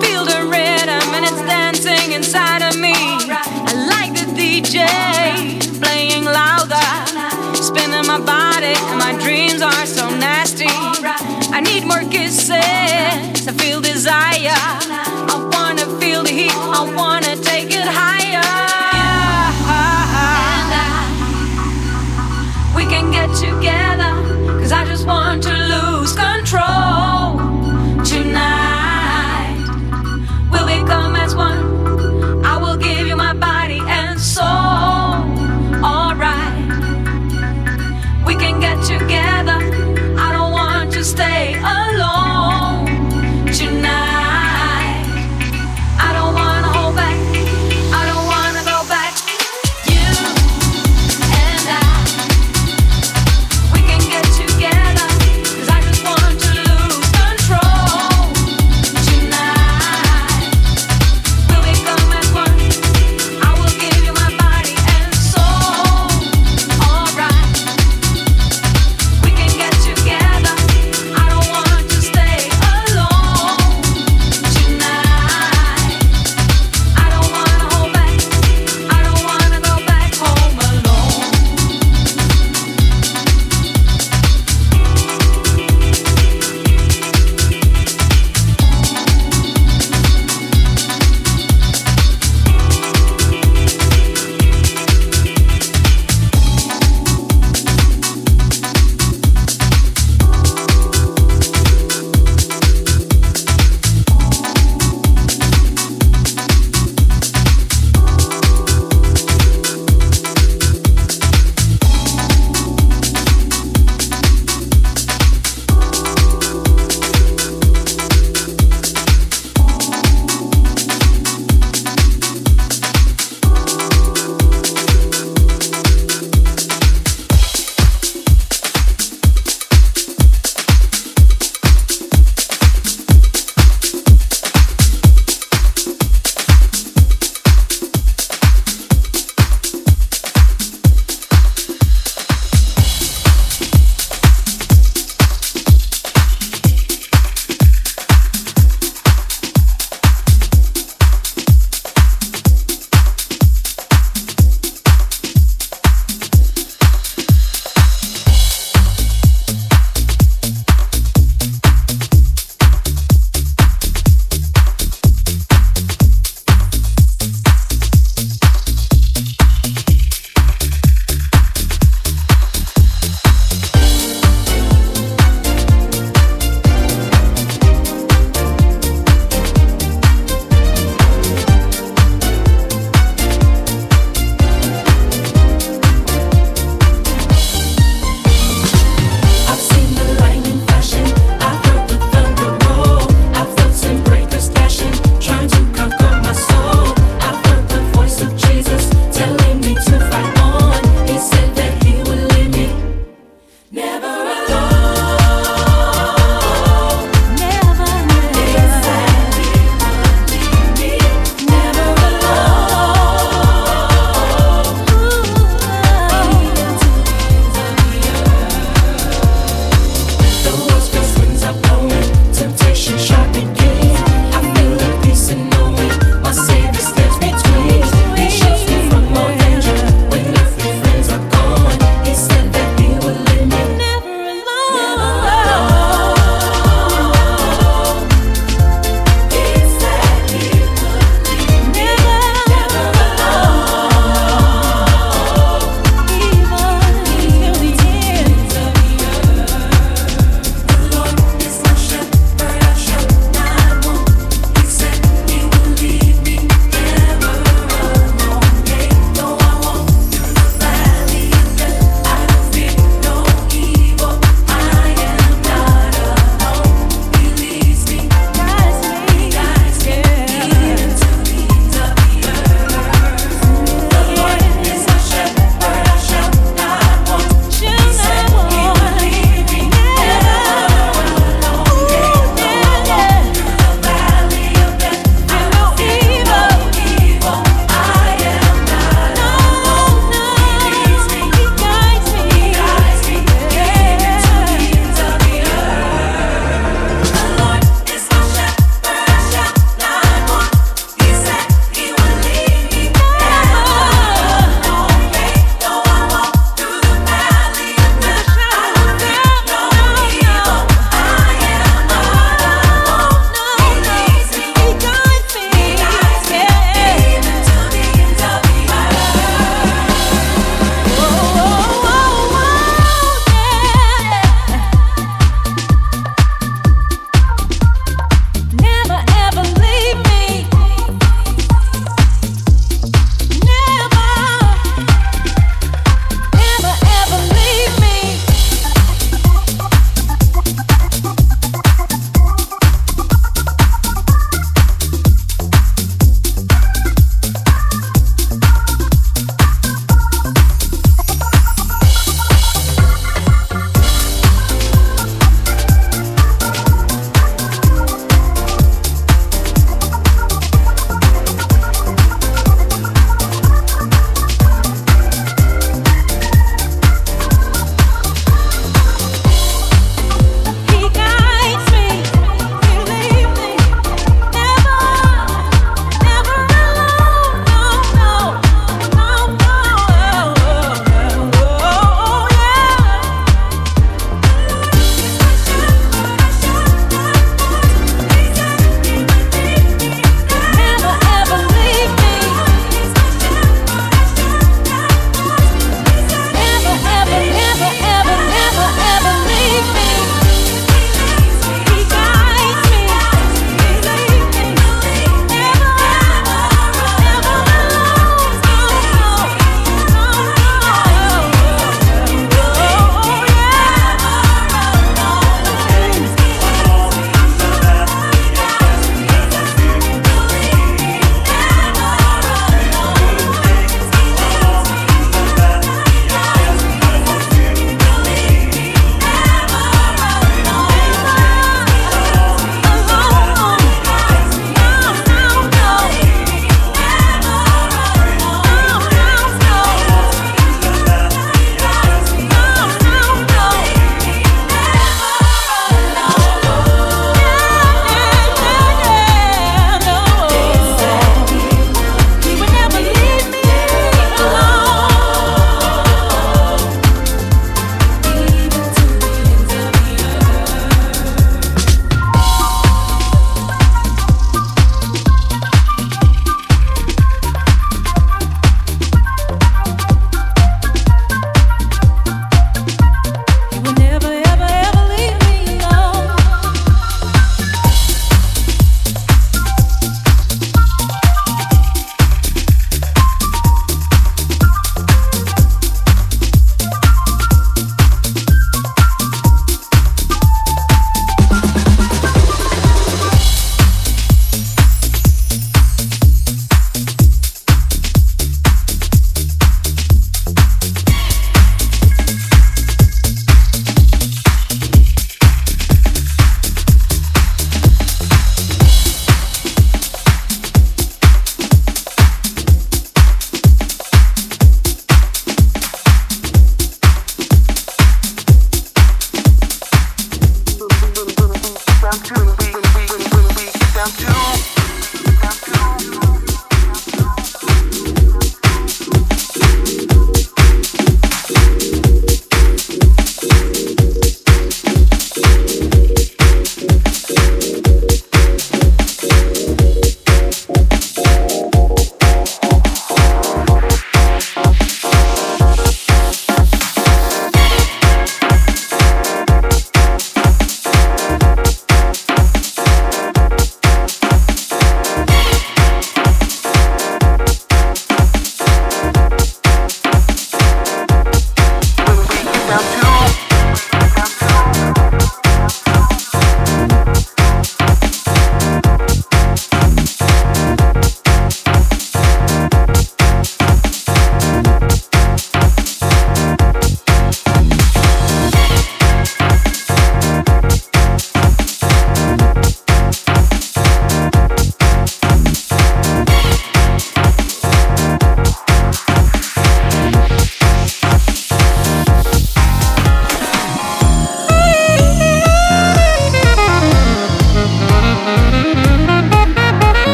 Feel the rhythm and it's dancing inside of me. I like the DJ playing louder, spinning my body, and my dreams are so nasty. I need more kisses. I feel desire. I wanna feel the heat. I wanna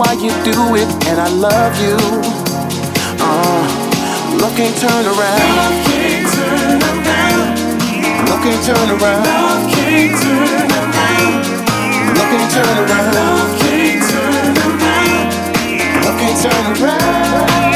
why you do it, and I love you. Uh, love can't turn around. Love can't turn around. Love can't turn around. Love can't turn around. Love can't turn around. Love can't turn around. Love can't turn around.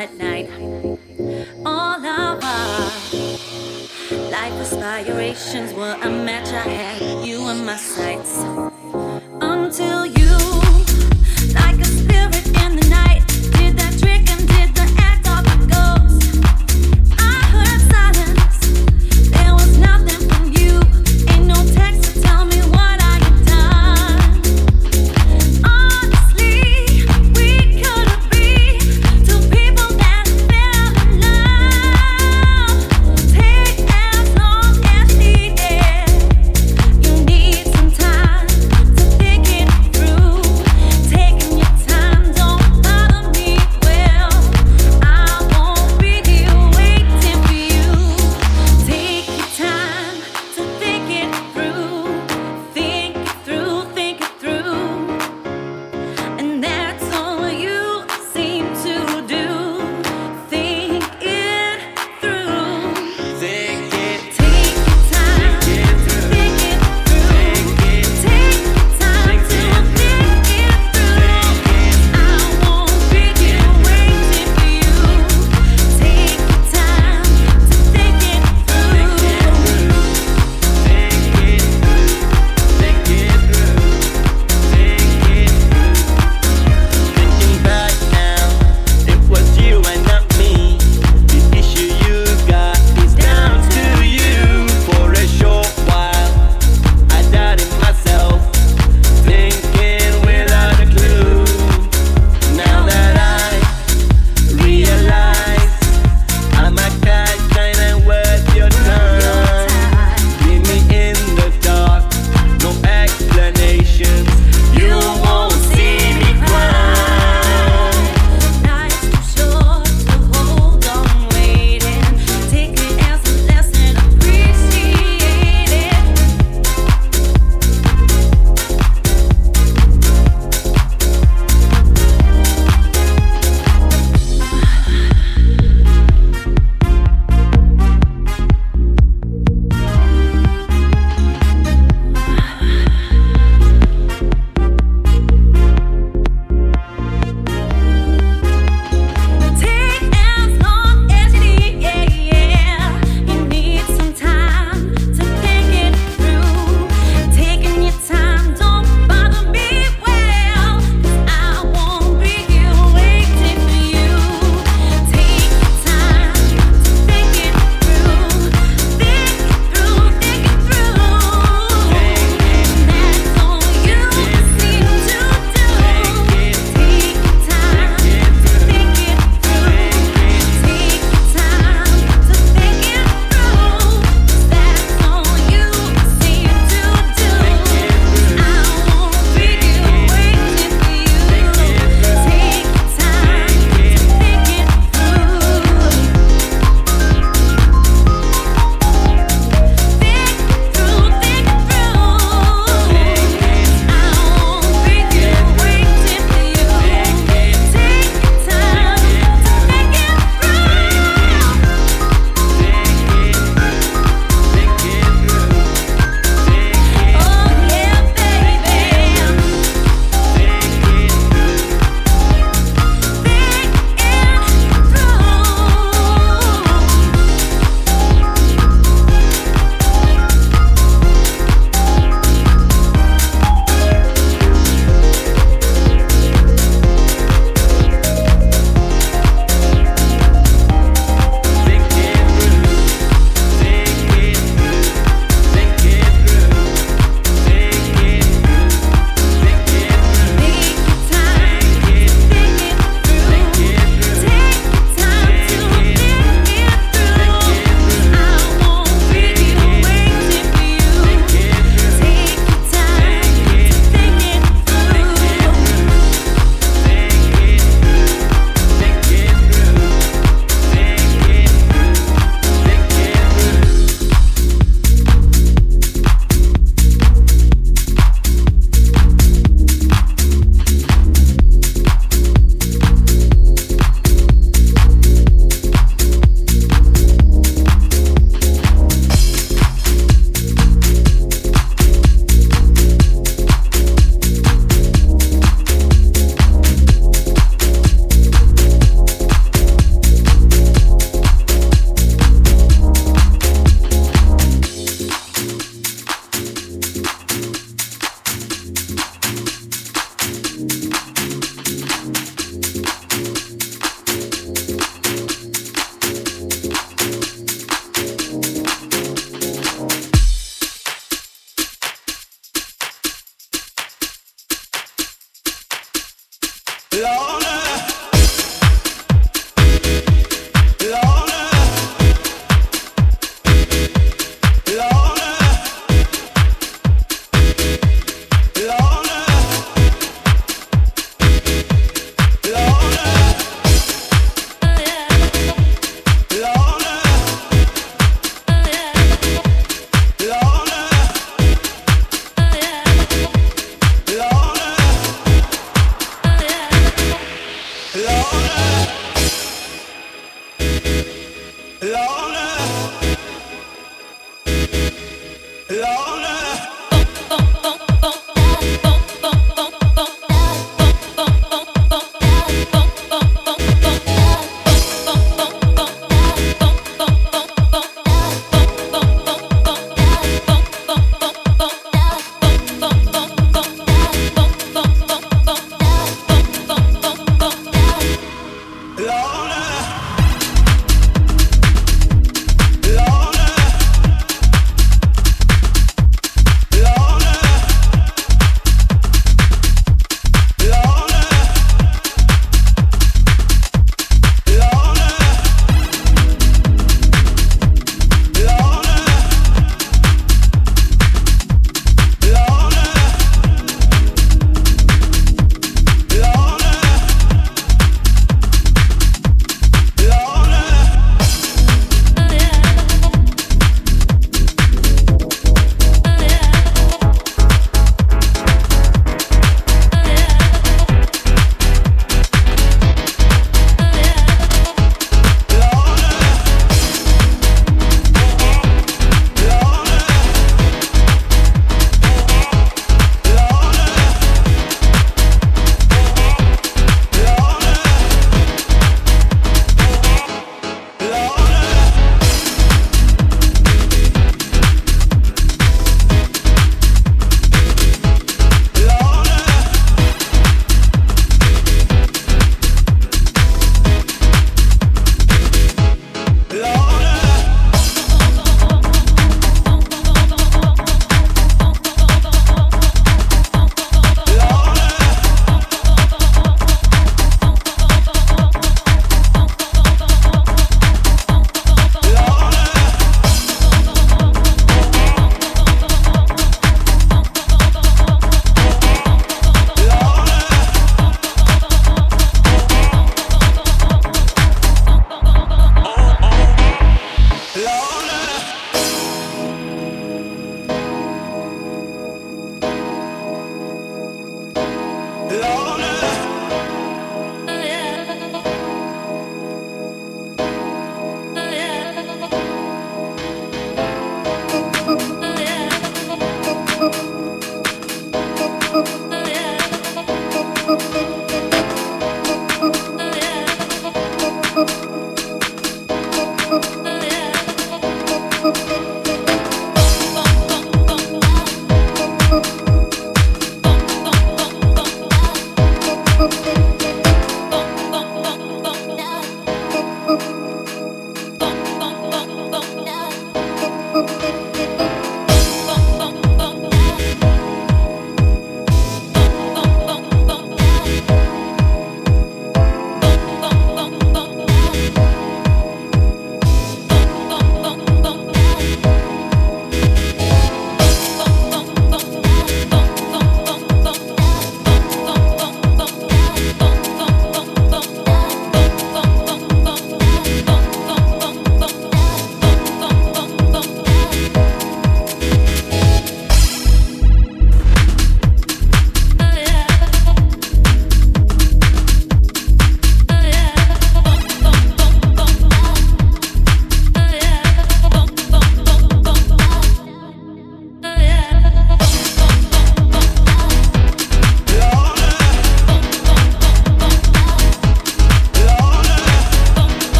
On night.